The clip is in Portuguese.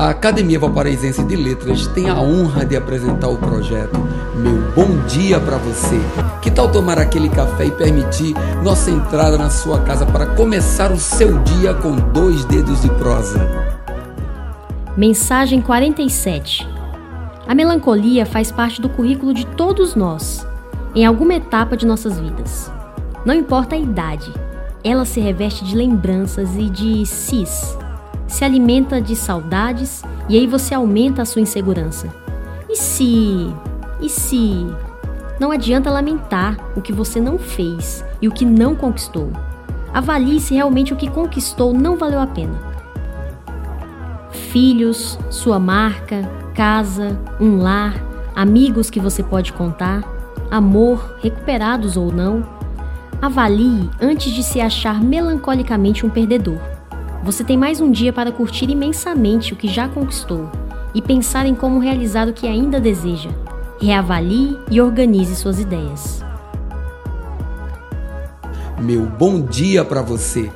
A Academia Valparaísense de Letras tem a honra de apresentar o projeto Meu Bom Dia para Você. Que tal tomar aquele café e permitir nossa entrada na sua casa para começar o seu dia com dois dedos de prosa? Mensagem 47. A melancolia faz parte do currículo de todos nós, em alguma etapa de nossas vidas. Não importa a idade, ela se reveste de lembranças e de cis se alimenta de saudades e aí você aumenta a sua insegurança. E se. E se. Não adianta lamentar o que você não fez e o que não conquistou. Avalie se realmente o que conquistou não valeu a pena. Filhos, sua marca, casa, um lar, amigos que você pode contar, amor, recuperados ou não. Avalie antes de se achar melancolicamente um perdedor. Você tem mais um dia para curtir imensamente o que já conquistou e pensar em como realizar o que ainda deseja. Reavalie e organize suas ideias. Meu bom dia para você!